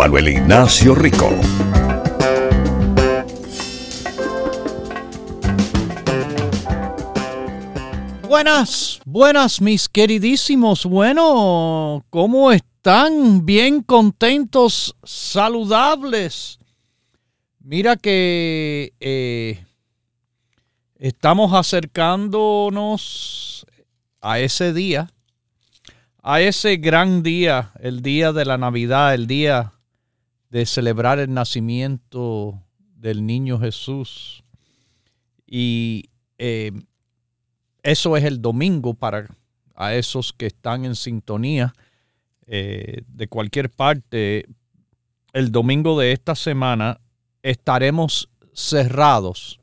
Manuel Ignacio Rico. Buenas, buenas mis queridísimos. Bueno, ¿cómo están? Bien contentos, saludables. Mira que eh, estamos acercándonos a ese día, a ese gran día, el día de la Navidad, el día de celebrar el nacimiento del niño Jesús. Y eh, eso es el domingo para a esos que están en sintonía eh, de cualquier parte. El domingo de esta semana estaremos cerrados,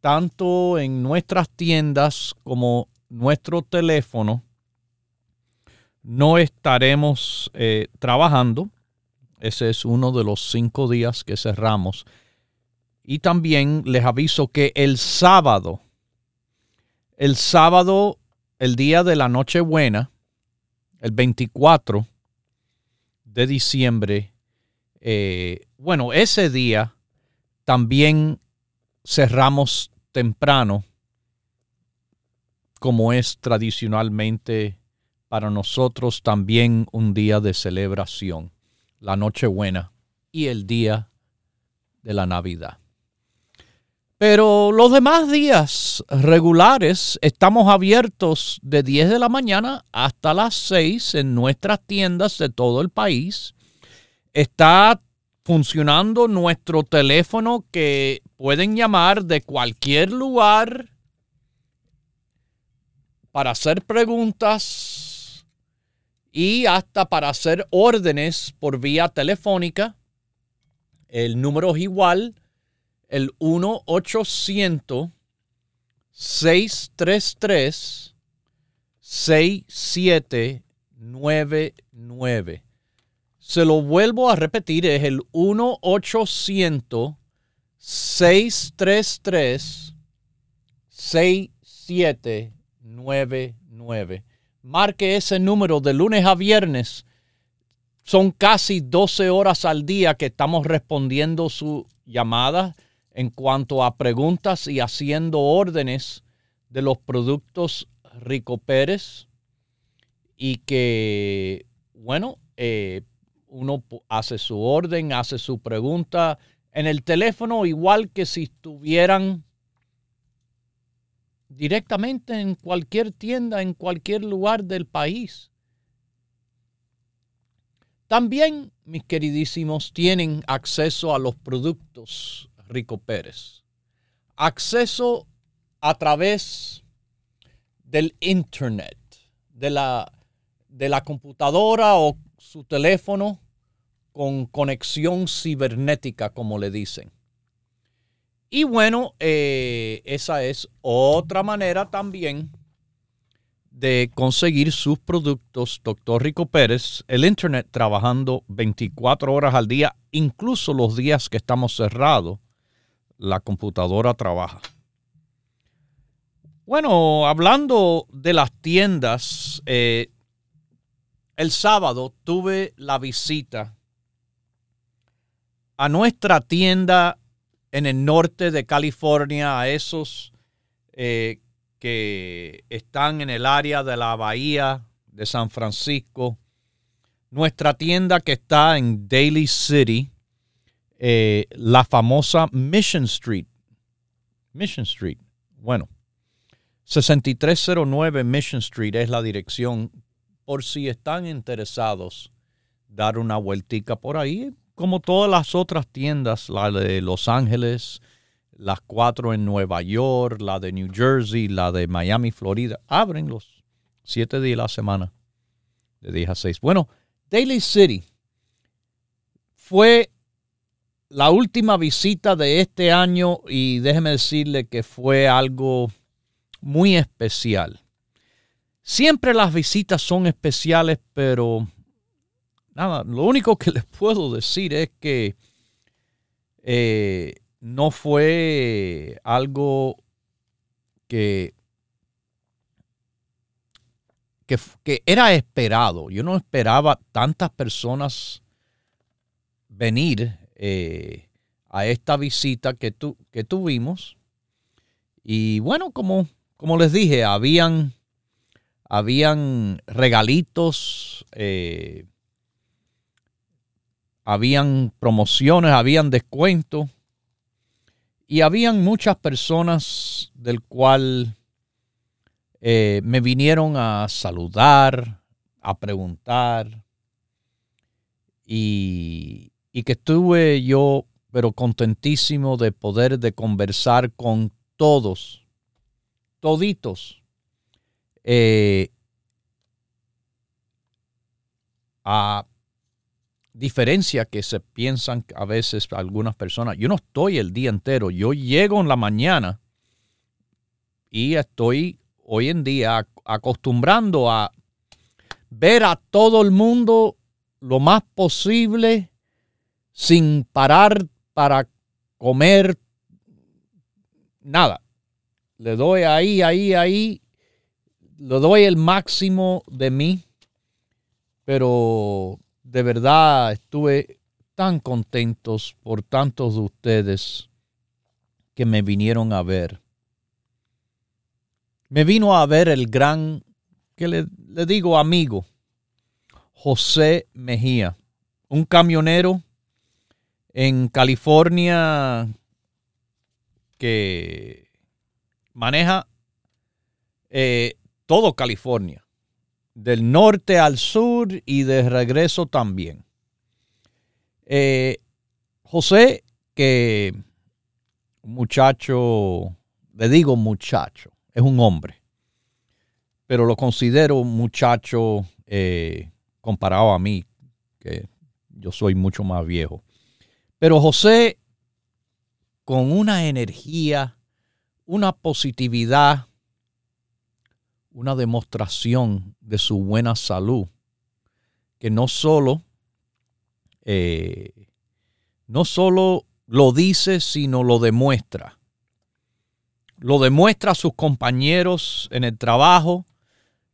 tanto en nuestras tiendas como nuestro teléfono. No estaremos eh, trabajando. Ese es uno de los cinco días que cerramos. Y también les aviso que el sábado, el sábado, el día de la Nochebuena, el 24 de diciembre, eh, bueno, ese día también cerramos temprano, como es tradicionalmente para nosotros también un día de celebración, la Nochebuena y el día de la Navidad. Pero los demás días regulares estamos abiertos de 10 de la mañana hasta las 6 en nuestras tiendas de todo el país está funcionando nuestro teléfono que pueden llamar de cualquier lugar para hacer preguntas y hasta para hacer órdenes por vía telefónica. El número es igual, el 1-800-633-6799. Se lo vuelvo a repetir, es el 1-800-633-6799. Marque ese número de lunes a viernes. Son casi 12 horas al día que estamos respondiendo su llamada en cuanto a preguntas y haciendo órdenes de los productos Rico Pérez. Y que, bueno, eh, uno hace su orden, hace su pregunta en el teléfono, igual que si estuvieran directamente en cualquier tienda, en cualquier lugar del país. También, mis queridísimos, tienen acceso a los productos Rico Pérez. Acceso a través del Internet, de la, de la computadora o su teléfono con conexión cibernética, como le dicen. Y bueno, eh, esa es otra manera también de conseguir sus productos, doctor Rico Pérez, el Internet trabajando 24 horas al día, incluso los días que estamos cerrados, la computadora trabaja. Bueno, hablando de las tiendas, eh, el sábado tuve la visita a nuestra tienda en el norte de California, a esos eh, que están en el área de la bahía de San Francisco. Nuestra tienda que está en Daly City, eh, la famosa Mission Street. Mission Street. Bueno, 6309 Mission Street es la dirección por si están interesados dar una vueltica por ahí, como todas las otras tiendas, la de Los Ángeles, las cuatro en Nueva York, la de New Jersey, la de Miami, Florida, abren los siete días a la semana, de 10 a 6. Bueno, Daily City fue la última visita de este año y déjeme decirle que fue algo muy especial. Siempre las visitas son especiales, pero nada, lo único que les puedo decir es que eh, no fue algo que, que, era esperado. Yo no esperaba tantas personas venir eh, a esta visita que, tu, que tuvimos. Y bueno, como como les dije, habían, habían regalitos, eh, habían promociones, habían descuentos y habían muchas personas del cual eh, me vinieron a saludar, a preguntar y, y que estuve yo, pero contentísimo de poder de conversar con todos toditos. Eh, a diferencia que se piensan a veces algunas personas, yo no estoy el día entero, yo llego en la mañana y estoy hoy en día acostumbrando a ver a todo el mundo lo más posible sin parar para comer nada. Le doy ahí, ahí, ahí, le doy el máximo de mí, pero de verdad estuve tan contentos por tantos de ustedes que me vinieron a ver. Me vino a ver el gran, que le, digo amigo, José Mejía, un camionero en California que maneja eh, todo California, del norte al sur y de regreso también. Eh, José, que muchacho, le digo muchacho, es un hombre, pero lo considero muchacho eh, comparado a mí, que yo soy mucho más viejo. Pero José, con una energía una positividad, una demostración de su buena salud, que no solo, eh, no solo lo dice, sino lo demuestra. Lo demuestra a sus compañeros en el trabajo,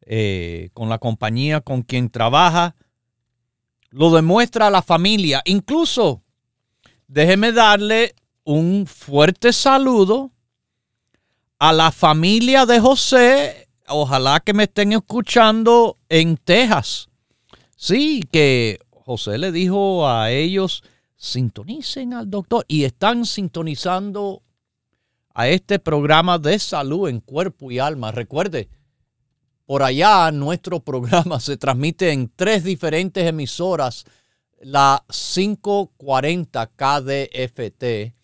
eh, con la compañía con quien trabaja, lo demuestra a la familia. Incluso, déjeme darle un fuerte saludo a la familia de José, ojalá que me estén escuchando en Texas. Sí, que José le dijo a ellos, sintonicen al doctor y están sintonizando a este programa de salud en cuerpo y alma. Recuerde, por allá nuestro programa se transmite en tres diferentes emisoras, la 540 KDFT,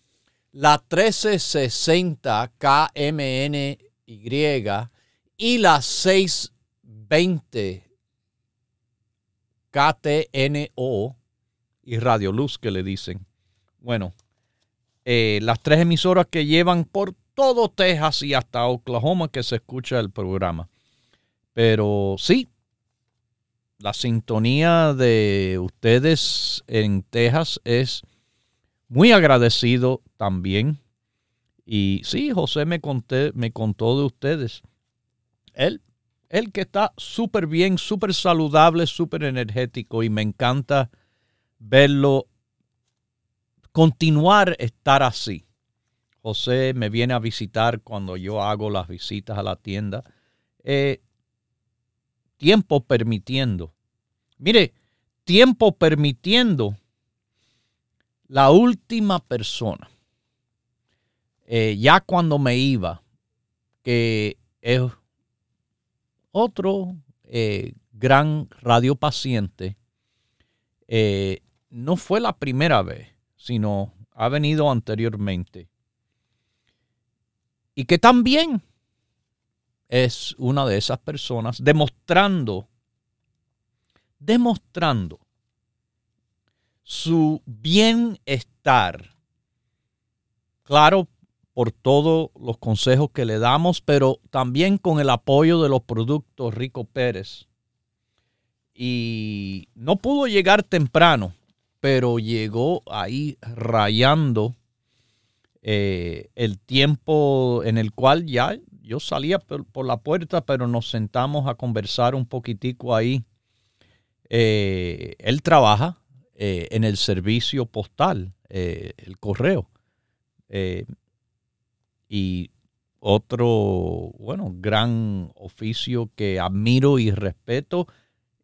la 1360 KMNY y la 620 KTNO y Radio Luz que le dicen. Bueno, eh, las tres emisoras que llevan por todo Texas y hasta Oklahoma que se escucha el programa. Pero sí, la sintonía de ustedes en Texas es muy agradecido también. Y sí, José me, conté, me contó de ustedes. Él, él que está súper bien, súper saludable, súper energético y me encanta verlo continuar estar así. José me viene a visitar cuando yo hago las visitas a la tienda. Eh, tiempo permitiendo. Mire, tiempo permitiendo, la última persona, eh, ya cuando me iba, que es otro eh, gran radiopaciente, eh, no fue la primera vez, sino ha venido anteriormente. Y que también es una de esas personas demostrando, demostrando su bienestar. Claro, por todos los consejos que le damos, pero también con el apoyo de los productos Rico Pérez. Y no pudo llegar temprano, pero llegó ahí rayando eh, el tiempo en el cual ya yo salía por, la puerta, pero nos sentamos a conversar un poquitico ahí. Eh, él trabaja eh, en el servicio postal, el correo. Y otro, bueno, gran oficio que admiro y respeto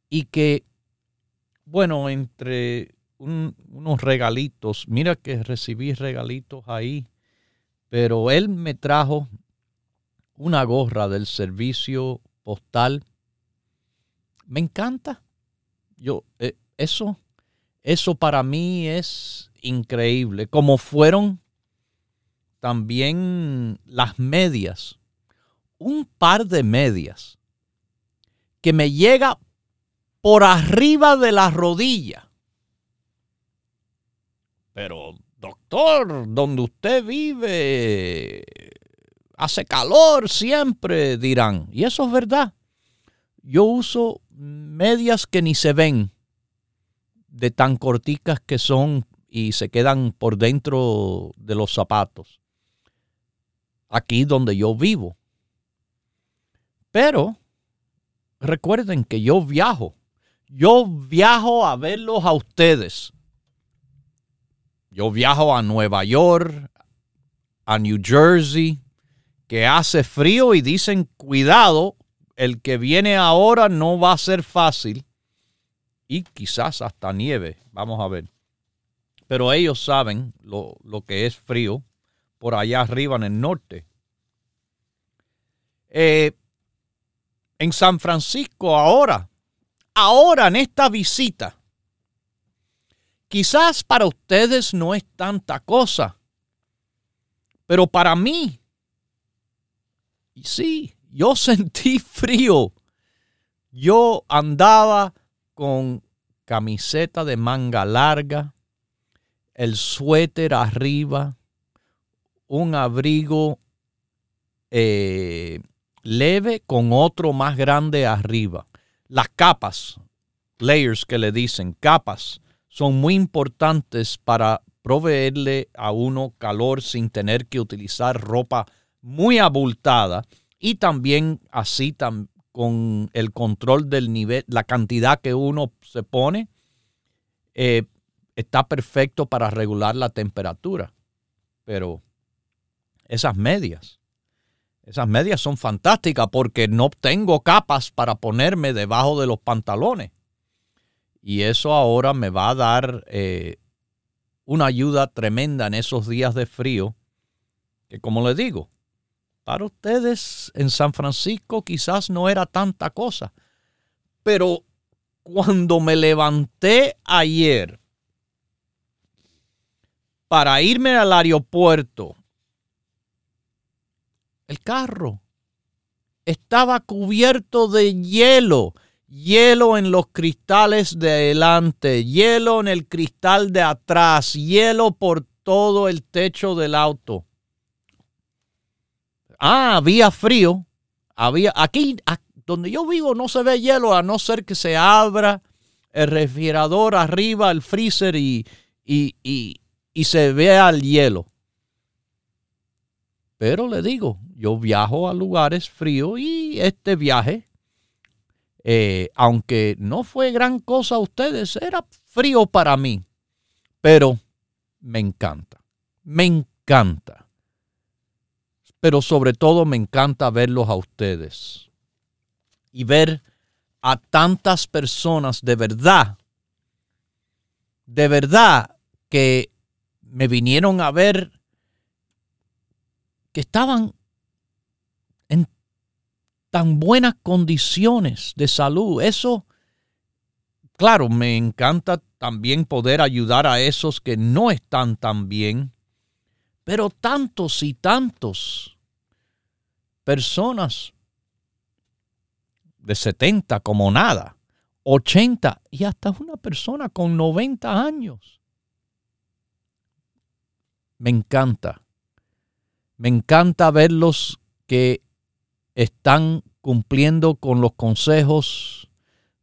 y que, bueno, entre unos regalitos, mira que recibí regalitos ahí, pero él me trajo una gorra del servicio postal. Me encanta. Yo, eh, eso, eso para mí es increíble. Como fueron también las medias. Un par de medias que me llega por arriba de la rodilla. Pero, doctor, donde usted vive, hace calor siempre, dirán. Y eso es verdad. Yo uso medias que ni se ven, de tan corticas que son y se quedan por dentro de los zapatos. Aquí donde yo vivo. Pero recuerden que yo viajo. Yo viajo a verlos a ustedes. Yo viajo a Nueva York, a New Jersey, que hace frío y dicen, cuidado, el que viene ahora no va a ser fácil y quizás hasta nieve, vamos a ver. Pero ellos saben lo, que es frío por allá arriba en el norte. Eh, en San Francisco ahora, ahora en esta visita, quizás para ustedes no es tanta cosa, pero para mí sí, yo sentí frío. Yo andaba con camiseta de manga larga, el suéter arriba, un abrigo eh, leve con otro más grande arriba. Las capas, layers que le dicen, capas, son muy importantes para proveerle a uno calor sin tener que utilizar ropa muy abultada y también así con el control del nivel, la cantidad que uno se pone, eh, está perfecto para regular la temperatura. Pero esas medias, esas medias son fantásticas porque no tengo capas para ponerme debajo de los pantalones. Y eso ahora me va a dar eh, una ayuda tremenda en esos días de frío, que como les digo, para ustedes en San Francisco quizás no era tanta cosa. Pero cuando me levanté ayer para irme al aeropuerto, el carro estaba cubierto de hielo, hielo en los cristales de adelante, hielo en el cristal de atrás, hielo por todo el techo del auto. Ah, había frío. Había, aquí, donde yo vivo, no se ve hielo a no ser que se abra el refrigerador arriba, el freezer y, y, y, y se vea el hielo. Pero le digo, yo viajo a lugares fríos y este viaje, eh, aunque no fue gran cosa a ustedes, era frío para mí. Pero me encanta, me encanta. Pero sobre todo me encanta verlos a ustedes y ver a tantas personas de verdad, de verdad que me vinieron a ver que estaban en tan buenas condiciones de salud. Eso, claro, me encanta también poder ayudar a esos que no están tan bien, pero tantos y tantos personas de 70 como nada, 80 y hasta una persona con 90 años. Me encanta. Me encanta verlos que están cumpliendo con los consejos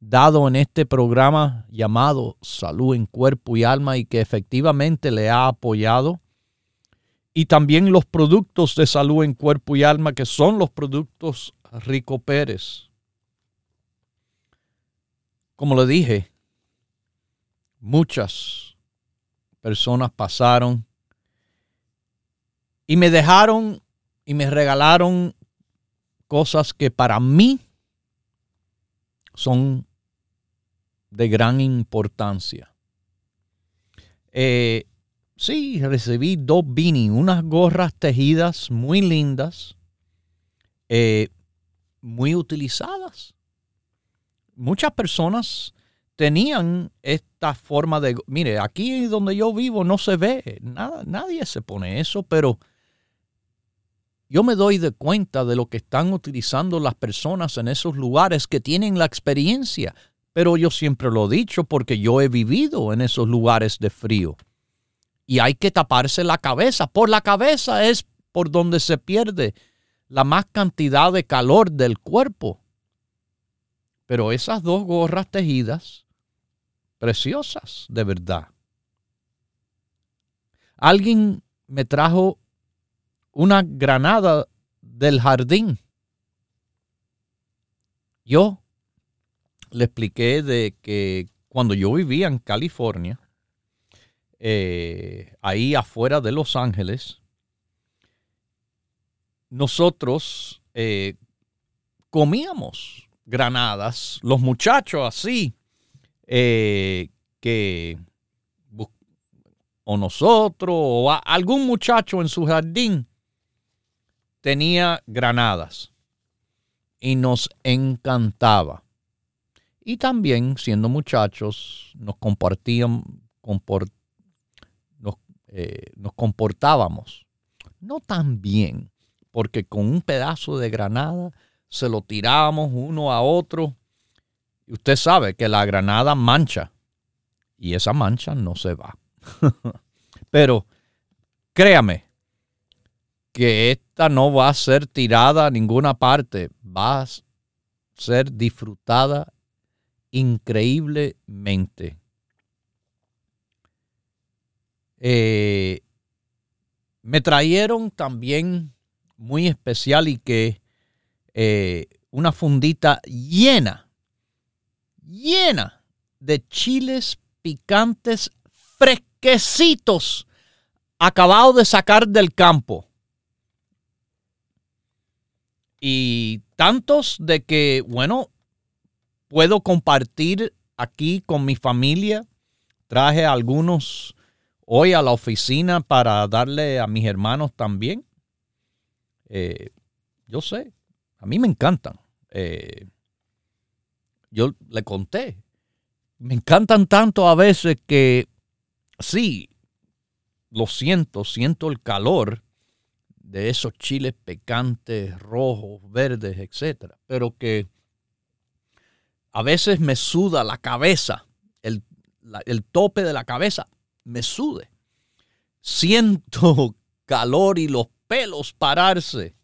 dados en este programa llamado Salud en Cuerpo y Alma y que efectivamente le ha apoyado. Y también los productos de salud en cuerpo y alma que son los productos Rico Pérez. Como le dije, muchas personas pasaron y me dejaron y me regalaron cosas que para mí son de gran importancia. Eh, sí, recibí dos beanie, unas gorras tejidas muy lindas, eh, muy utilizadas muchas personas tenían esta forma de, mire, aquí donde yo vivo no se ve, nada, nadie se pone eso, pero yo me doy de cuenta de lo que están utilizando las personas en esos lugares que tienen la experiencia, pero yo siempre lo he dicho porque yo he vivido en esos lugares de frío. Y hay que taparse la cabeza. Por la cabeza es por donde se pierde la más cantidad de calor del cuerpo. Pero esas dos gorras tejidas, preciosas, de verdad. Alguien me trajo una granada del jardín. Yo le expliqué de que cuando yo vivía en California, eh, ahí afuera de Los Ángeles, nosotros eh, comíamos granadas, los muchachos así, eh, que, o nosotros, o algún muchacho en su jardín, tenía granadas y nos encantaba. Y también, siendo muchachos, nos compartían, nos, eh, nos comportábamos no tan bien, porque con un pedazo de granada se lo tirábamos uno a otro. Y usted sabe que la granada mancha y esa mancha no se va. Pero créame que no va a ser tirada a ninguna parte, va a ser disfrutada increíblemente. Eh, me trajeron también muy especial y que eh, una fundita llena, llena de chiles picantes fresquecitos, acabados de sacar del campo. Y tantos de que, bueno, puedo compartir aquí con mi familia. Traje algunos hoy a la oficina para darle a mis hermanos también. Eh, yo sé, a mí me encantan. Eh, yo le conté. Me encantan tanto a veces que sí, lo siento, siento el calor de esos chiles picantes, rojos, verdes, etcétera, pero que a veces me suda la cabeza, el, el tope de la cabeza me sude. Siento calor y los pelos pararse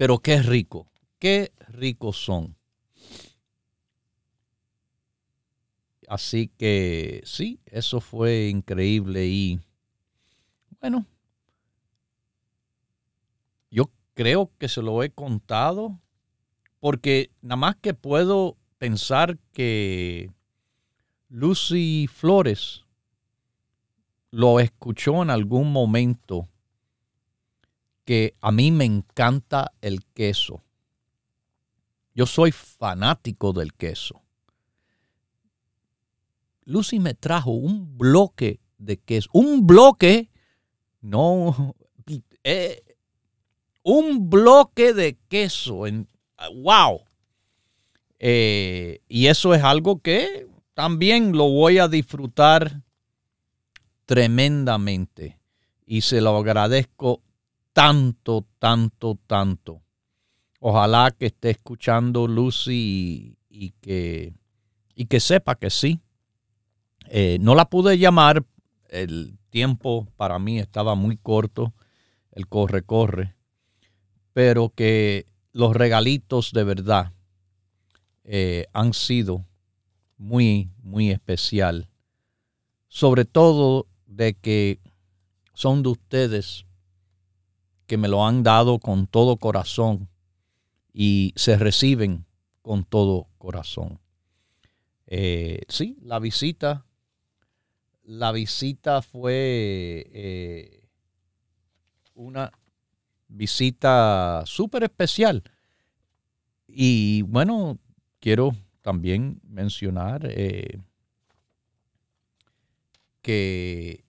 pero qué rico, qué ricos son. Así que sí, eso fue increíble y bueno, creo que se lo he contado, porque nada más que puedo pensar que Lucy Flores lo escuchó en algún momento que a mí me encanta el queso. Yo soy fanático del queso. Lucy me trajo un bloque de queso. Un bloque, no, eh, un bloque de queso. En, wow. Eh, y eso es algo que también lo voy a disfrutar tremendamente. Y se lo agradezco tanto, tanto, tanto. Ojalá que esté escuchando Lucy y, que, y que sepa que sí. Eh, no la pude llamar, el tiempo para mí estaba muy corto, el corre, corre, pero que los regalitos de verdad eh, han sido muy, muy especial. Sobre todo de que son de ustedes que me lo han dado con todo corazón y se reciben con todo corazón. Eh, sí, la visita, la visita fue eh, una visita súper especial. Y bueno, quiero también mencionar eh, que,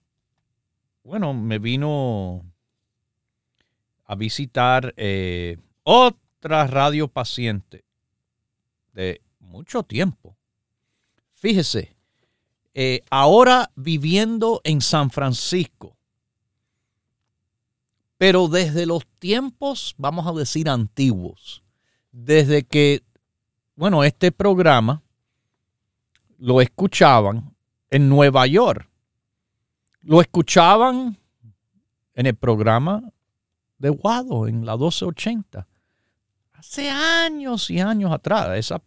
bueno, me vino a visitar eh, otra radio paciente de mucho tiempo. Fíjese, eh, ahora viviendo en San Francisco, pero desde los tiempos, vamos a decir, antiguos, desde que, bueno, este programa lo escuchaban en Nueva York, lo escuchaban en el programa de Guado en la 1280. Hace años y años atrás. Esa,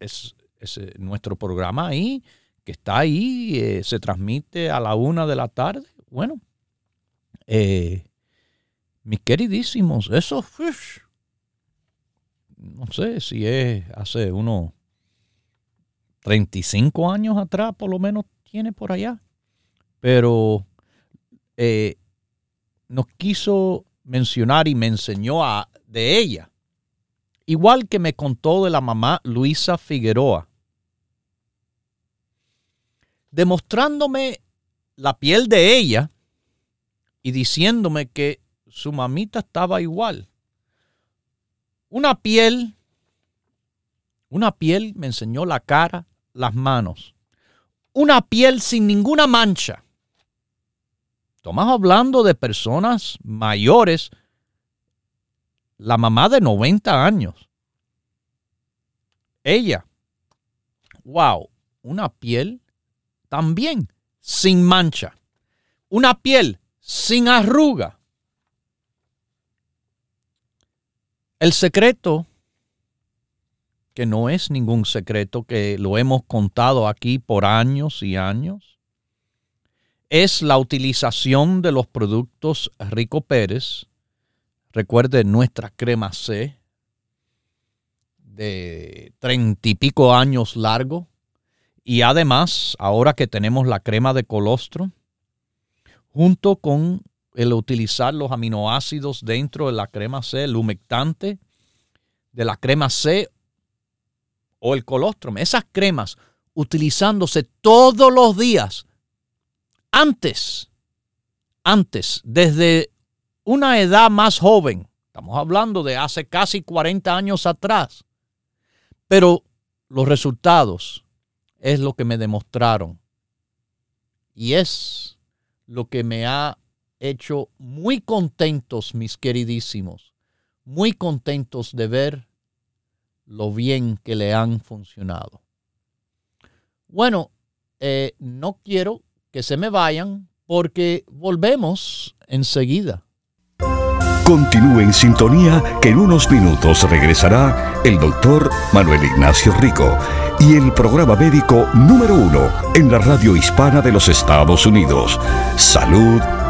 es, nuestro programa ahí, que está ahí, eh, se transmite a la una de la tarde. Bueno, eh, mis queridísimos, eso, no sé si es hace unos 35 años atrás, por lo menos tiene por allá. Pero eh, nos quiso mencionar y me enseñó a, de ella. Igual que me contó de la mamá Luisa Figueroa. Demostrándome la piel de ella y diciéndome que su mamita estaba igual. Una piel, una piel me enseñó la cara, las manos. Una piel sin ninguna mancha. Estamos hablando de personas mayores, la mamá de 90 años. Ella, wow, una piel también sin mancha. Una piel sin arruga. El secreto, que no es ningún secreto, que lo hemos contado aquí por años y años, es la utilización de los productos Rico Pérez. Recuerde nuestra crema C de treinta y pico años largo. Y además, ahora que tenemos la crema de colostro, junto con el utilizar los aminoácidos dentro de la crema C, el humectante de la crema C o el colostrum, esas cremas utilizándose todos los días antes, antes, desde una edad más joven, estamos hablando de hace casi 40 años atrás, pero los resultados es lo que me demostraron y es lo que me ha hecho muy contentos, mis queridísimos, muy contentos de ver lo bien que le han funcionado. Bueno, eh, no quiero que se me vayan porque volvemos enseguida. Continúe en sintonía que en unos minutos regresará el doctor Manuel Ignacio Rico y el programa médico número uno en la radio hispana de los Estados Unidos, Salud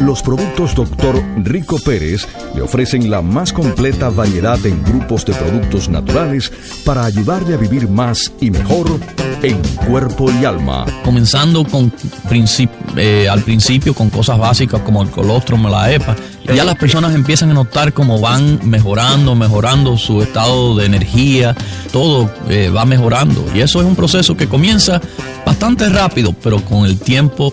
Los productos Dr. Rico Pérez le ofrecen la más completa variedad en grupos de productos naturales para ayudarle a vivir más y mejor en cuerpo y alma. Comenzando con eh, al principio con cosas básicas como el colostrum, la EPA, ya las personas empiezan a notar cómo van mejorando, mejorando su estado de energía, todo eh, va mejorando. Y eso es un proceso que comienza bastante rápido, pero con el tiempo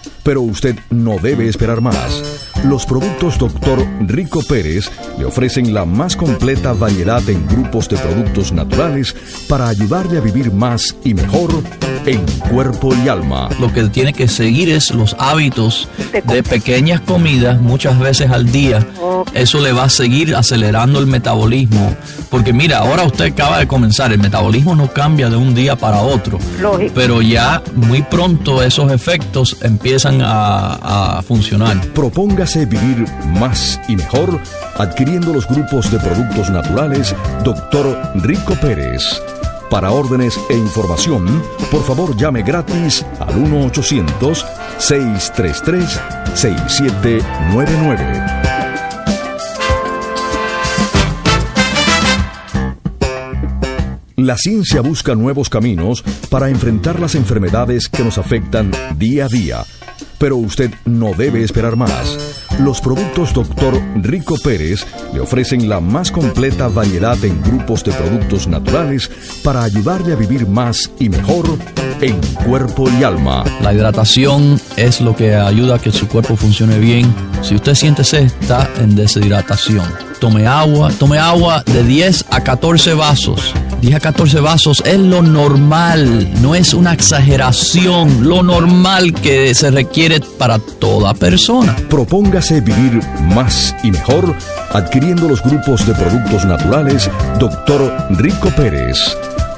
pero usted no debe esperar más. Los productos Dr. Rico Pérez le ofrecen la más completa variedad en grupos de productos naturales para ayudarle a vivir más y mejor en cuerpo y alma. Lo que tiene que seguir es los hábitos de pequeñas comidas muchas veces al día. Eso le va a seguir acelerando el metabolismo. Porque mira, ahora usted acaba de comenzar, el metabolismo no cambia de un día para otro. Pero ya muy pronto esos efectos empiezan a, a funcionar. Vivir más y mejor adquiriendo los grupos de productos naturales Dr. Rico Pérez. Para órdenes e información, por favor llame gratis al 1-800-633-6799. La ciencia busca nuevos caminos para enfrentar las enfermedades que nos afectan día a día pero usted no debe esperar más. Los productos Dr. Rico Pérez le ofrecen la más completa variedad en grupos de productos naturales para ayudarle a vivir más y mejor en cuerpo y alma. La hidratación es lo que ayuda a que su cuerpo funcione bien. Si usted siente sed, está en deshidratación. Tome agua, tome agua de 10 a 14 vasos 10 a 14 vasos es lo normal, no es una exageración, lo normal que se requiere para toda persona. Propóngase vivir más y mejor adquiriendo los grupos de productos naturales Dr. Rico Pérez.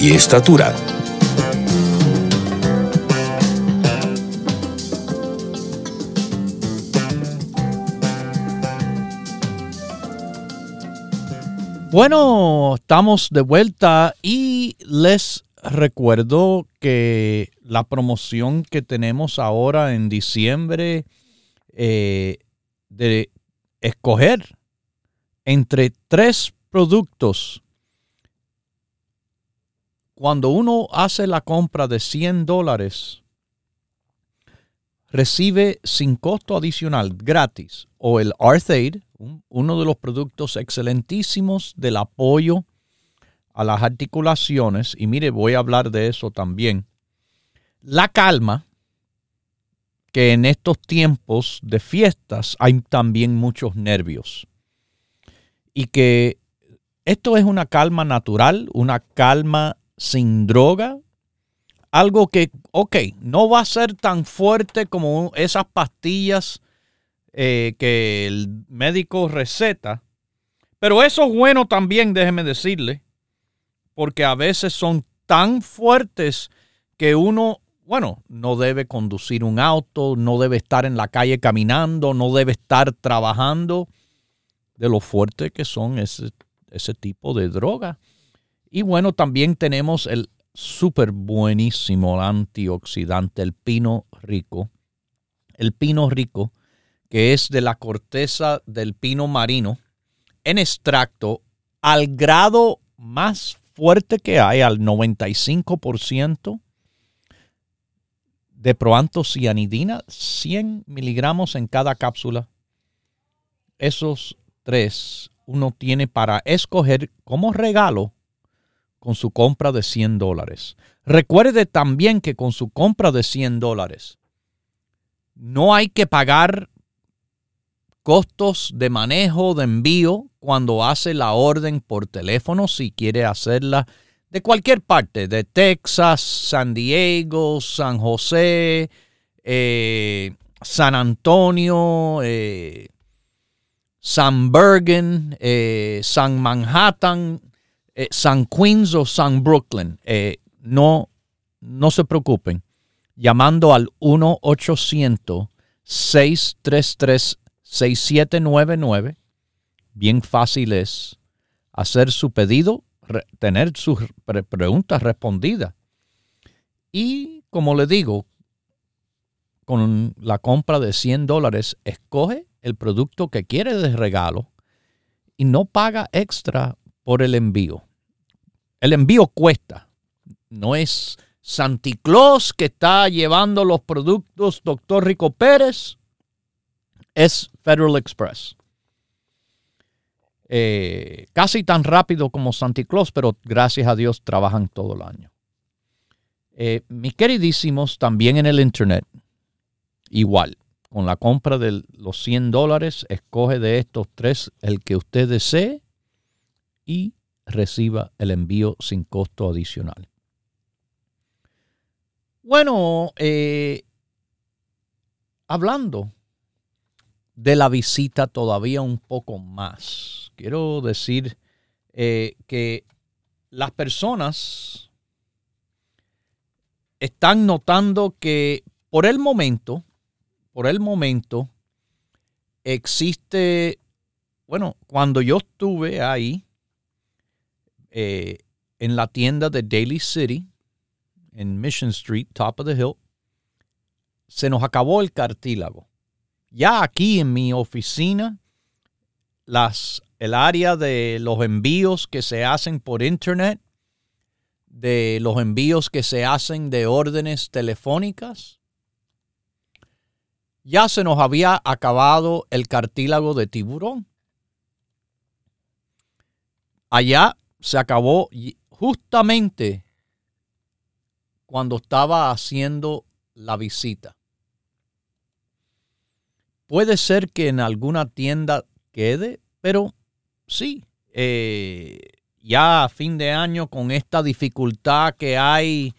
y estatura. Bueno, estamos de vuelta y les recuerdo que la promoción que tenemos ahora en diciembre eh, de escoger entre tres productos. Cuando uno hace la compra de 100 dólares, recibe sin costo adicional gratis o el Arthaid, uno de los productos excelentísimos del apoyo a las articulaciones, y mire, voy a hablar de eso también. La calma, que en estos tiempos de fiestas hay también muchos nervios. Y que esto es una calma natural, una calma sin droga, algo que, ok, no va a ser tan fuerte como esas pastillas eh, que el médico receta. Pero eso es bueno también, déjeme decirle, porque a veces son tan fuertes que uno, bueno, no debe conducir un auto, no debe estar en la calle caminando, no debe estar trabajando de lo fuerte que son ese, ese tipo de droga. Y bueno, también tenemos el súper buenísimo antioxidante, el pino rico. El pino rico que es de la corteza del pino marino, en extracto al grado más fuerte que hay, al 95% de proantocianidina, 100 miligramos en cada cápsula. Esos tres uno tiene para escoger como regalo con su compra de 100 dólares. Recuerde también que con su compra de 100 dólares no hay que pagar costos de manejo de envío cuando hace la orden por teléfono, si quiere hacerla de cualquier parte, de Texas, San Diego, San José, eh, San Antonio, eh, San Bergen, eh, San Manhattan, San Queens o San Brooklyn. no, no se preocupen. Llamando al 1-800-633 6799. Bien fácil es hacer su pedido, tener sus preguntas respondidas. Y como le digo, con la compra de 100 dólares, escoge el producto que quiere de regalo y no paga extra por el envío. El envío cuesta. No es Santi Claus que está llevando los productos, doctor Rico Pérez es Federal Express. Eh, casi tan rápido como Santa Claus, pero gracias a Dios trabajan todo el año. Eh, mis queridísimos, también en el Internet, igual, con la compra de los 100 dólares, escoge de estos tres el que usted desee y reciba el envío sin costo adicional. Bueno, eh, hablando de la visita todavía un poco más. Quiero decir eh, que las personas están notando que por el momento, por el momento, existe, bueno, cuando yo estuve ahí eh, en la tienda de Daily City, en Mission Street, top of the hill, se nos acabó el cartílago ya aquí en mi oficina, las, el área de los envíos que se hacen por internet, de los envíos que se hacen de órdenes telefónicas, ya se nos había acabado el cartílago de tiburón. Allá se acabó justamente cuando estaba haciendo la visita. Puede ser que en alguna tienda quede, pero sí, eh, ya a fin de año con esta dificultad que hay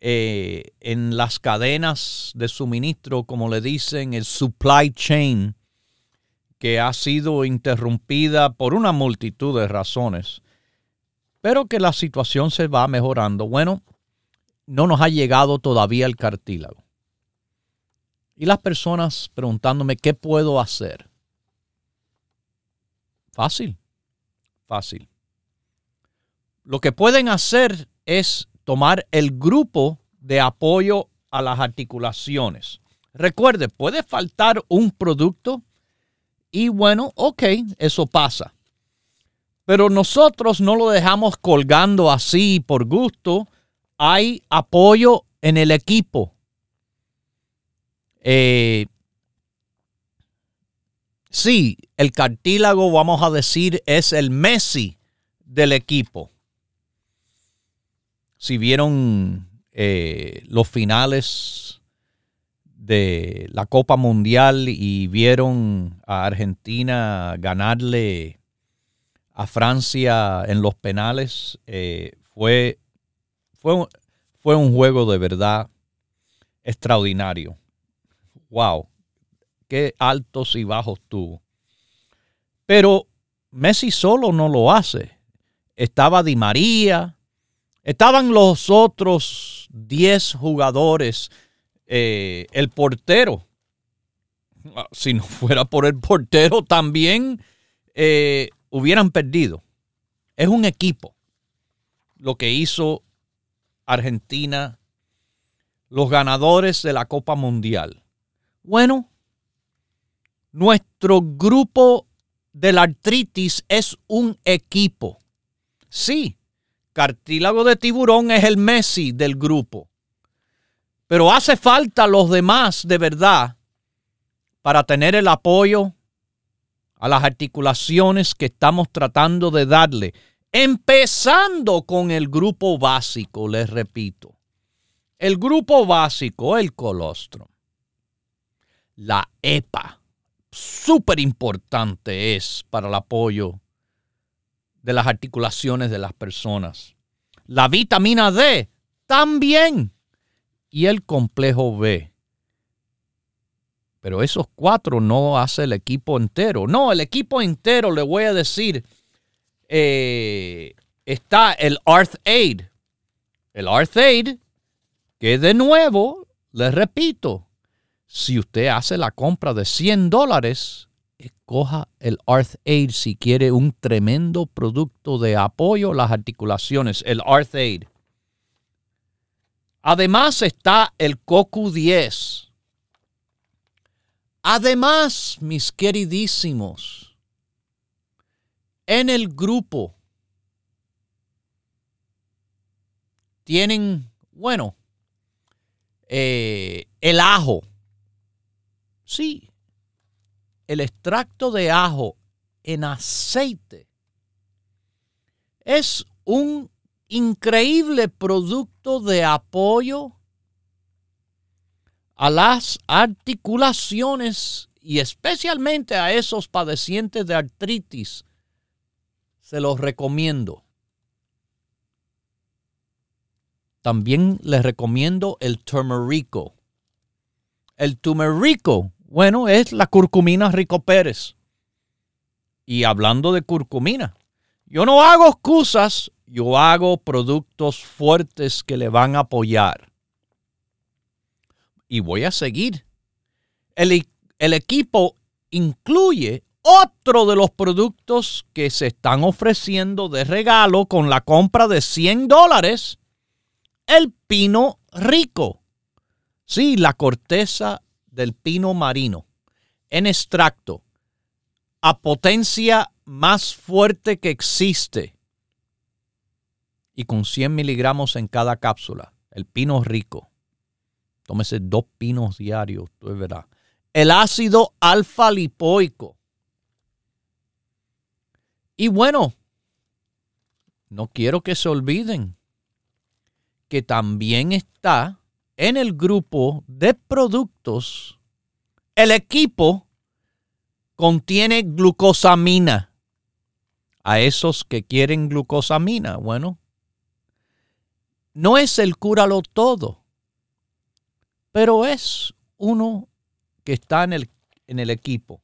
eh, en las cadenas de suministro, como le dicen, el supply chain, que ha sido interrumpida por una multitud de razones, pero que la situación se va mejorando. Bueno, no nos ha llegado todavía el cartílago. Y las personas preguntándome, ¿qué puedo hacer? Fácil, fácil. Lo que pueden hacer es tomar el grupo de apoyo a las articulaciones. Recuerde, puede faltar un producto y bueno, ok, eso pasa. Pero nosotros no lo dejamos colgando así por gusto. Hay apoyo en el equipo. Eh, sí, el cartílago, vamos a decir, es el Messi del equipo si vieron eh, los finales de la Copa Mundial y vieron a Argentina ganarle a Francia en los penales, eh, fue, fue, fue un juego de verdad extraordinario. ¡Wow! Qué altos y bajos tuvo. Pero Messi solo no lo hace. Estaba Di María, Estaban los otros 10 jugadores, eh, el portero. Ah, si no fuera por el portero, también eh, hubieran perdido. Es un equipo lo que hizo Argentina, los ganadores de la Copa Mundial. Bueno, nuestro grupo de la artritis es un equipo. Sí, cartílago de tiburón es el Messi del grupo. Pero hace falta los demás de verdad para tener el apoyo a las articulaciones que estamos tratando de darle. Empezando con el grupo básico, les repito. El grupo básico, el colostrum. La EPA, súper importante es para el apoyo de las articulaciones de las personas. La vitamina D también. Y el complejo B. Pero esos cuatro no hace el equipo entero. No, el equipo entero, le voy a decir, eh, está el Arth Aid. El Arth Aid, que de nuevo, les repito, si usted hace la compra de 100 dólares, escoja el Arth Aid si quiere un tremendo producto de apoyo a las articulaciones, el Arth Aid. Además está el CoQ 10. Además, mis queridísimos, en el grupo tienen, bueno, eh, el ajo. Sí, el extracto de ajo en aceite es un increíble producto de apoyo a las articulaciones y especialmente a esos padecientes de artritis. Se los recomiendo. También les recomiendo el turmerico. El turmerico bueno, es la curcumina Rico Pérez. Y hablando de curcumina, yo no hago excusas, yo hago productos fuertes que le van a apoyar. Y voy a seguir. El, equipo incluye otro de los productos que se están ofreciendo de regalo con la compra de 100 dólares, el pino rico. Sí, la corteza del pino marino en extracto a potencia más fuerte que existe y con 100 miligramos en cada cápsula. El pino rico. Tómese dos pinos diarios, tú verás. El ácido alfa lipoico. Y bueno, no quiero que se olviden que también está en el grupo de productos, el equipo contiene glucosamina. A esos que quieren glucosamina, bueno, no es el cúralo todo, pero es uno que está en el, en el equipo.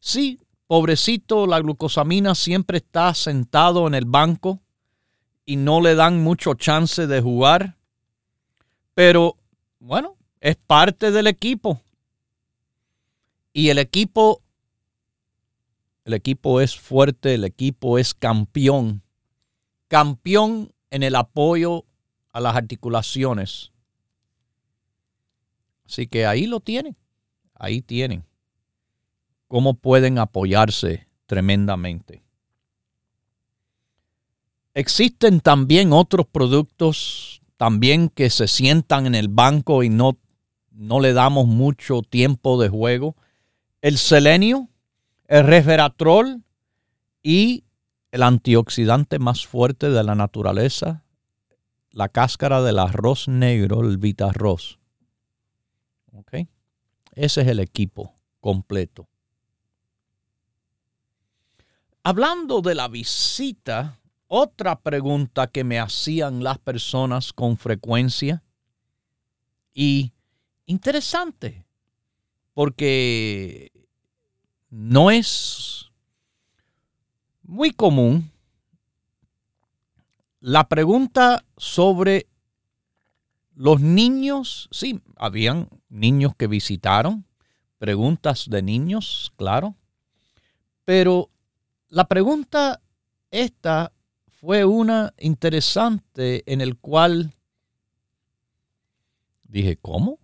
Sí, pobrecito, la glucosamina siempre está sentado en el banco y no le dan mucho chance de jugar, pero bueno, es parte del equipo. Y el equipo, el equipo es fuerte, el equipo es campeón. Campeón en el apoyo a las articulaciones. Así que ahí lo tienen, ahí tienen. Cómo pueden apoyarse tremendamente. Existen también otros productos también que se sientan en el banco y no, no le damos mucho tiempo de juego. El selenio, el resveratrol y el antioxidante más fuerte de la naturaleza, la cáscara del arroz negro, el vitarroz. ¿Ok? Ese es el equipo completo. Hablando de la visita, otra pregunta que me hacían las personas con frecuencia y interesante, porque no es muy común la pregunta sobre los niños, sí, habían niños que visitaron, preguntas de niños, claro, pero la pregunta esta fue una interesante en el cual dije, ¿cómo?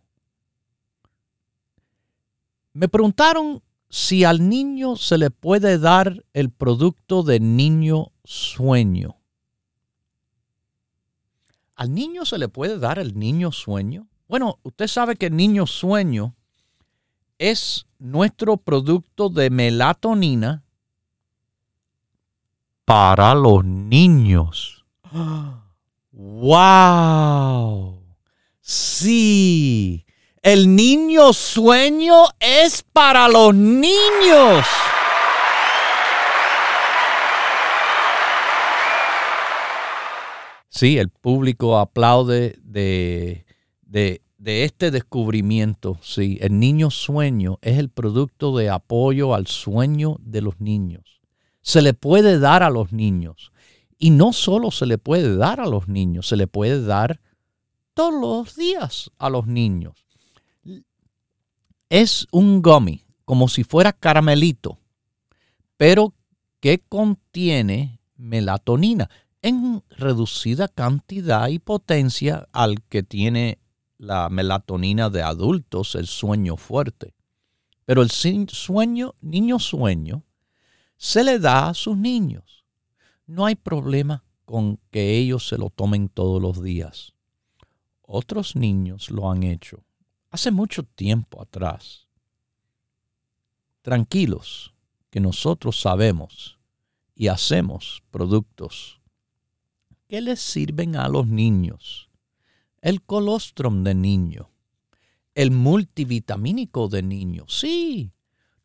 Me preguntaron si al niño se le puede dar el producto de niño sueño. ¿Al niño se le puede dar el niño sueño? Bueno, usted sabe que el niño sueño es nuestro producto de melatonina para los niños. ¡Wow! Sí, el niño sueño es para los niños. Sí, el público aplaude de, de, este descubrimiento. Sí, el niño sueño es el producto de apoyo al sueño de los niños se le puede dar a los niños. Y no solo se le puede dar a los niños, se le puede dar todos los días a los niños. Es un gummy, como si fuera caramelito, pero que contiene melatonina en reducida cantidad y potencia al que tiene la melatonina de adultos, el sueño fuerte. Pero el sueño, niño sueño, se le da a sus niños. No hay problema con que ellos se lo tomen todos los días. Otros niños lo han hecho hace mucho tiempo atrás. Tranquilos, que nosotros sabemos y hacemos productos que les sirven a los niños. El colostrum de niño, el multivitamínico de niño, sí,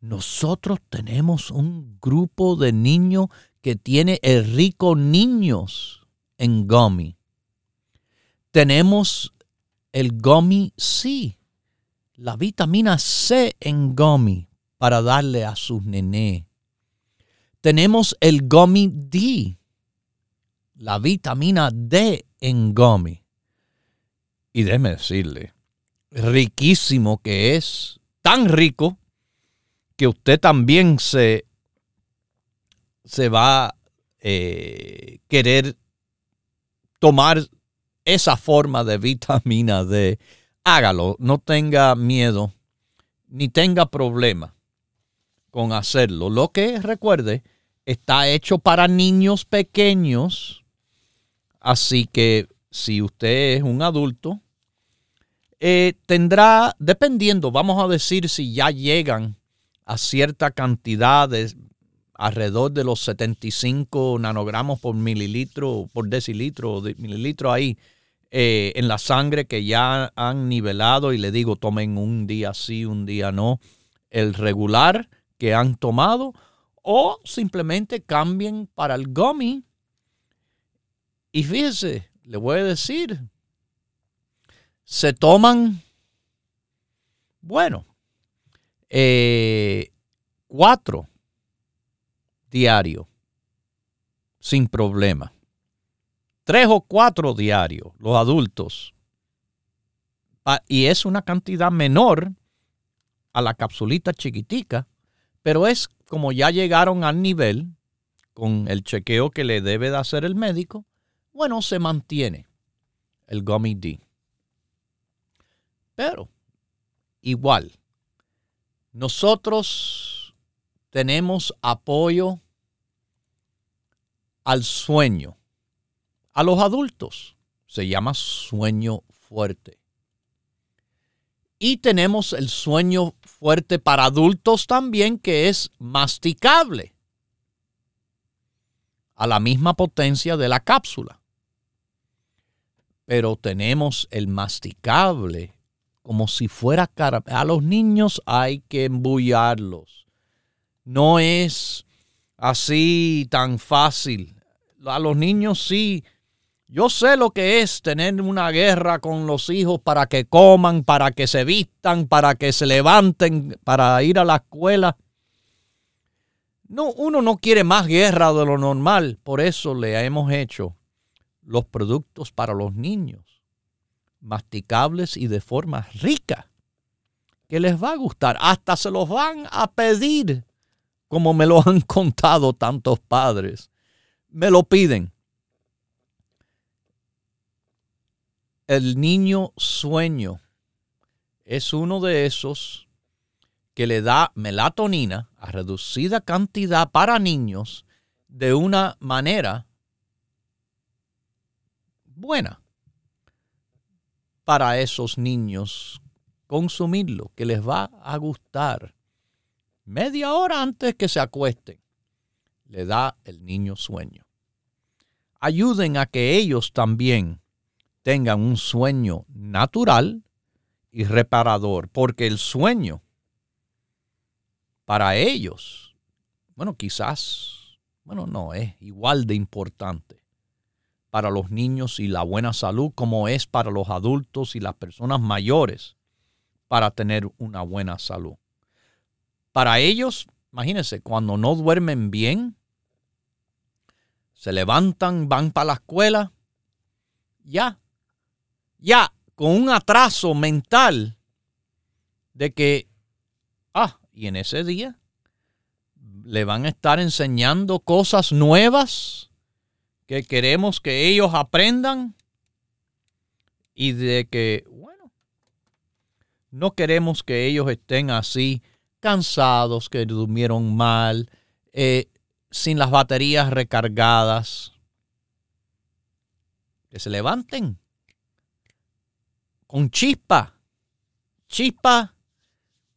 nosotros tenemos un grupo de niños que tiene el rico niños en gummy. Tenemos el gummy C, la vitamina C en gummy para darle a sus nené. Tenemos el gummy D, la vitamina D en gummy. Y déjeme decirle, riquísimo que es, tan rico que usted también se, se va a eh, querer tomar esa forma de vitamina D, hágalo, no tenga miedo ni tenga problema con hacerlo. Lo que recuerde, está hecho para niños pequeños, así que si usted es un adulto, eh, tendrá, dependiendo, vamos a decir si ya llegan a cierta cantidad de alrededor de los 75 nanogramos por mililitro, por decilitro, de mililitro ahí eh, en la sangre que ya han nivelado y le digo tomen un día sí, un día no, el regular que han tomado o simplemente cambien para el gummy. Y fíjese, le voy a decir, se toman, bueno, eh, cuatro diarios sin problema. Tres o cuatro diarios, los adultos. Y es una cantidad menor a la capsulita chiquitica, pero es como ya llegaron al nivel con el chequeo que le debe de hacer el médico, bueno, se mantiene el gummy D. Pero igual, nosotros tenemos apoyo al sueño. A los adultos se llama sueño fuerte. Y tenemos el sueño fuerte para adultos también que es masticable a la misma potencia de la cápsula. Pero tenemos el masticable como si fuera cara. A los niños hay que embullarlos. No es así tan fácil. A los niños sí. Yo sé lo que es tener una guerra con los hijos para que coman, para que se vistan, para que se levanten, para ir a la escuela. No, uno no quiere más guerra de lo normal, por eso le hemos hecho los productos para los niños, masticables y de forma rica, que les va a gustar, hasta se los van a pedir, como me lo han contado tantos padres. Me lo piden. El niño sueño es uno de esos que le da melatonina a reducida cantidad para niños de una manera buena para esos niños consumirlo, que les va a gustar. Media hora antes que se acuesten, le da el niño sueño. Ayuden a que ellos también tengan un sueño natural y reparador, porque el sueño para ellos, bueno, quizás, bueno, no, es igual de importante para los niños y la buena salud como es para los adultos y las personas mayores para tener una buena salud. Para ellos, imagínense, cuando no duermen bien, se levantan, van para la escuela, ya, ya, con un atraso mental de que, ah, y en ese día le van a estar enseñando cosas nuevas que queremos que ellos aprendan y de que, bueno, no queremos que ellos estén así cansados, que durmieron mal, eh, sin las baterías recargadas. Que se levanten con chispa, chispa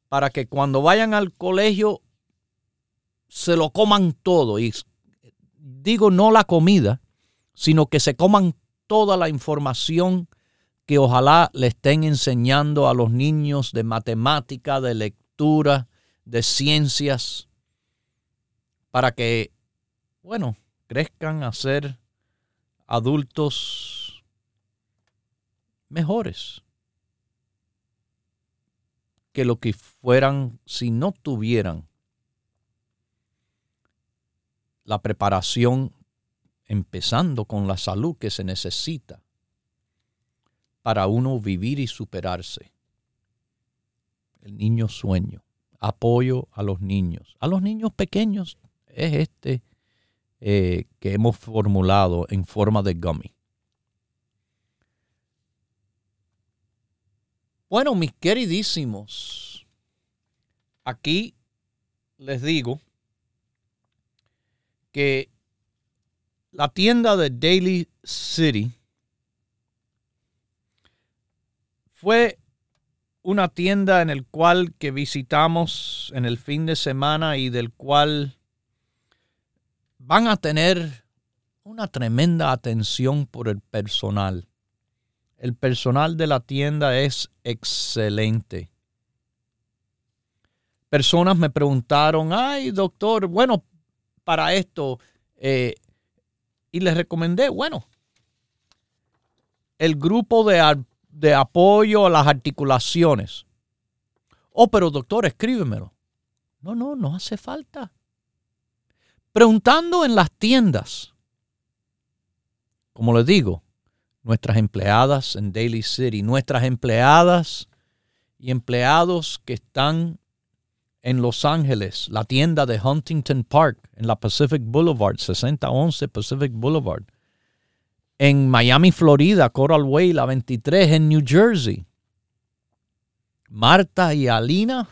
para que cuando vayan al colegio se lo coman todo. Y digo no la comida, sino que se coman toda la información que ojalá le estén enseñando a los niños de matemática, de lectura, de ciencias, para que, bueno, crezcan a ser adultos mejores que lo que fueran si no tuvieran la preparación, empezando con la salud que se necesita para uno vivir y superarse. El niño sueño, apoyo a los niños. A los niños pequeños es este eh, que hemos formulado en forma de gummy. Bueno, mis queridísimos, aquí les digo que la tienda de Daily City fue una tienda en el cual que visitamos en el fin de semana y del cual van a tener una tremenda atención por el personal. El personal de la tienda es excelente. Personas me preguntaron, ay doctor, bueno, para esto, eh, y les recomendé, bueno, el grupo de, de apoyo a las articulaciones. Oh, pero doctor, escríbemelo. No, no, no hace falta. Preguntando en las tiendas. Como les digo, nuestras empleadas en Daily City, nuestras empleadas y empleados que están en Los Ángeles, la tienda de Huntington Park en la Pacific Boulevard, 6011 Pacific Boulevard. En Miami, Florida, Coral Way, la 23 en New Jersey. Marta y Alina,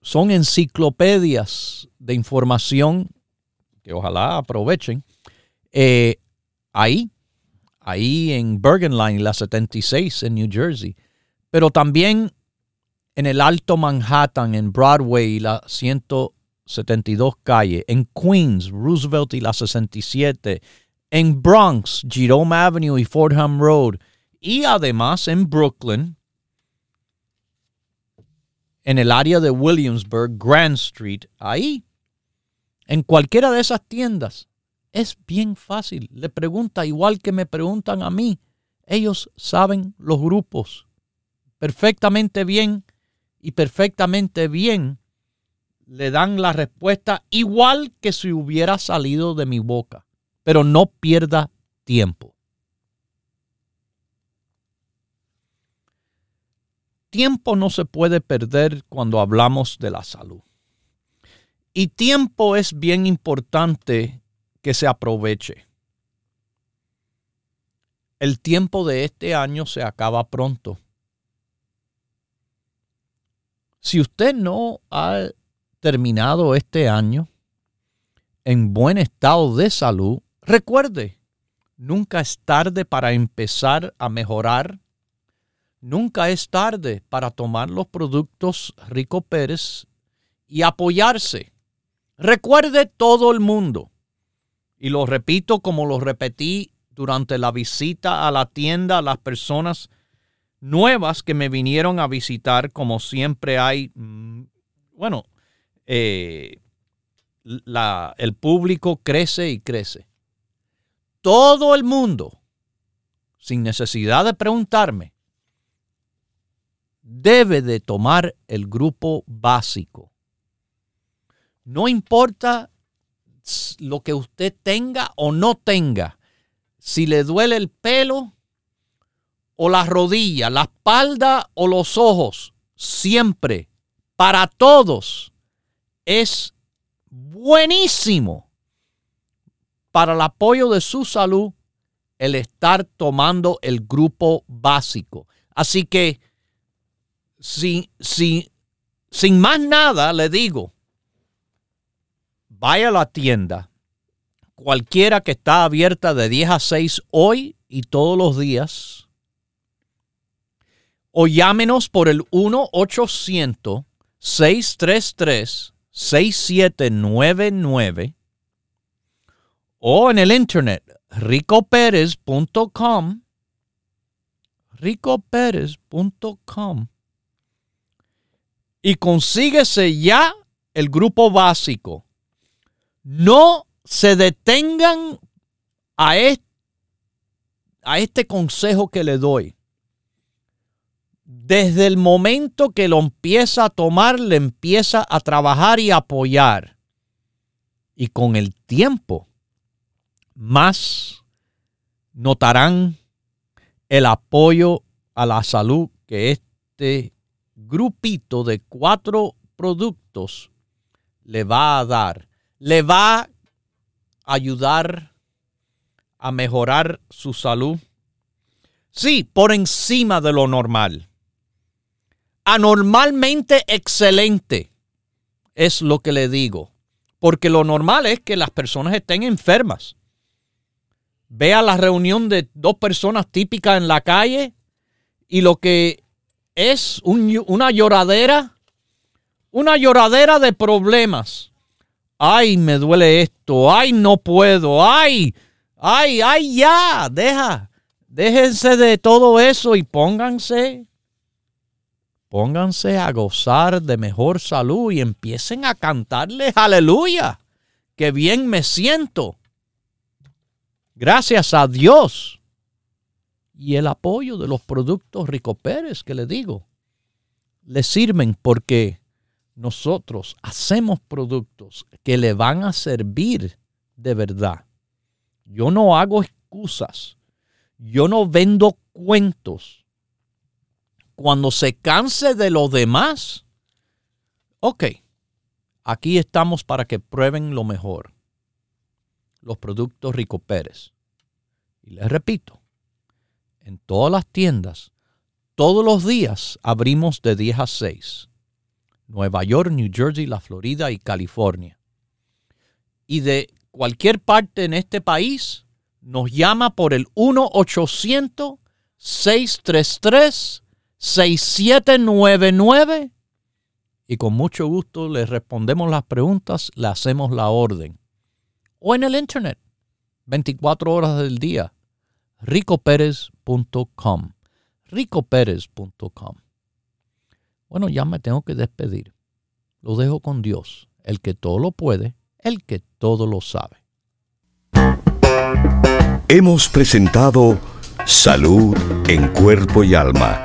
son enciclopedias de información que ojalá aprovechen. Eh, ahí, ahí en Bergen Line, la 76 en New Jersey. Pero también en el Alto Manhattan, en Broadway, la 172 calle, en Queens, Roosevelt y la 67, en Bronx, Jerome Avenue y Fordham Road, y además en Brooklyn, en el área de Williamsburg, Grand Street, ahí, en cualquiera de esas tiendas, es bien fácil. Le pregunta igual que me preguntan a mí. Ellos saben los grupos perfectamente bien y perfectamente bien le dan la respuesta igual que si hubiera salido de mi boca. Pero no pierda tiempo. tiempo no se puede perder cuando hablamos de la salud. Y tiempo es bien importante que se aproveche. El tiempo de este año se acaba pronto. Si usted no ha terminado este año en buen estado de salud, recuerde, nunca es tarde para empezar a mejorar Nunca es tarde para tomar los productos Rico Pérez y apoyarse. Recuerde todo el mundo, y lo repito como lo repetí durante la visita a la tienda a las personas nuevas que me vinieron a visitar, como siempre hay, mm, bueno, eh, el público crece y crece. Todo el mundo, sin necesidad de preguntarme, debe de tomar el grupo básico. No importa lo que usted tenga o no tenga, si le duele el pelo o la rodilla, la espalda o los ojos, siempre, para todos, es buenísimo para el apoyo de su salud el estar tomando el grupo básico. Así que si, sin más nada, le digo, vaya a la tienda, cualquiera que está abierta de 10 a 6 hoy y todos los días, o llámenos por el 1-800-633-6799 o en el internet ricoperez.com ricoperez.com y consíguese ya el grupo básico. No se detengan a este, a este consejo que le doy. Desde el momento que lo empieza a tomar, le empieza a trabajar y apoyar. Y con el tiempo, más notarán el apoyo a la salud que este grupito de cuatro productos le va a dar, le va a ayudar a mejorar su salud. Sí, por encima de lo normal. Anormalmente excelente es lo que le digo. Porque lo normal es que las personas estén enfermas. Vea la reunión de dos personas típicas en la calle y lo que es una lloradera, una lloradera de problemas. Ay, me duele esto, ay, no puedo, ay, ay, ay, ya, deja, déjense de todo eso y pónganse, pónganse a gozar de mejor salud y empiecen a cantarles aleluya, que bien me siento. Gracias a Dios y el apoyo de los productos Rico Pérez que le digo, le sirven porque nosotros hacemos productos que le van a servir de verdad. Yo no hago excusas. Yo no vendo cuentos. Cuando se canse de lo demás, ok, aquí estamos para que prueben lo mejor. Los productos Rico Pérez. Y les repito, en todas las tiendas, todos los días abrimos de 10 a 6. Nueva York, New Jersey, la Florida y California. Y de cualquier parte en este país, nos llama por el 1-800-633-6799 y con mucho gusto le respondemos las preguntas, le hacemos la orden. O en el internet, 24 horas del día, ricoperez.com. ricoperez.com. Bueno, ya me tengo que despedir. Lo dejo con Dios, el que todo lo puede, el que todo lo sabe. Hemos presentado Salud en Cuerpo y Alma,